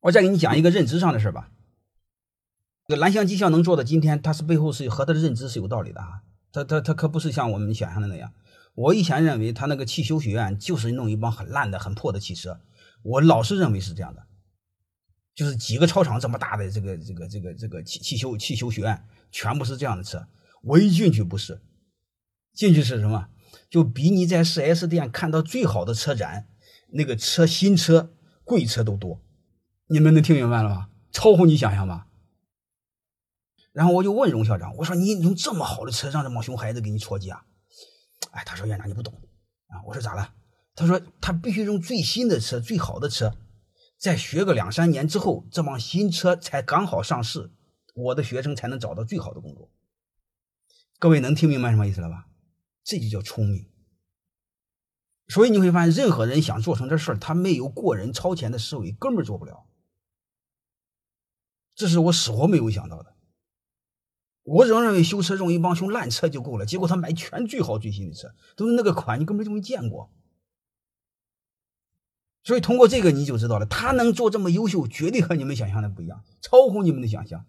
我再给你讲一个认知上的事吧。这个蓝翔技校能做到今天，它是背后是和它的认知是有道理的啊。它它它可不是像我们想象的那样。我以前认为他那个汽修学院就是弄一帮很烂的、很破的汽车，我老是认为是这样的，就是几个操场这么大的这个这个这个这个汽汽修汽修学院，全部是这样的车。我一进去不是，进去是什么？就比你在 4S 店看到最好的车展，那个车新车、贵车都多。你们能听明白了吗？超乎你想象吧？然后我就问荣校长，我说：“你用这么好的车让这帮熊孩子给你搓机啊？”哎，他说：“院长你不懂啊。”我说：“咋了？”他说：“他必须用最新的车、最好的车，再学个两三年之后，这帮新车才刚好上市，我的学生才能找到最好的工作。”各位能听明白什么意思了吧？这就叫聪明。所以你会发现，任何人想做成这事儿，他没有过人超前的思维，根本做不了。这是我死活没有想到的。我仍认为修车用一帮修烂车就够了，结果他买全最好最新的车，都是那个款，你根本就没见过。所以通过这个你就知道了，他能做这么优秀，绝对和你们想象的不一样，超乎你们的想象。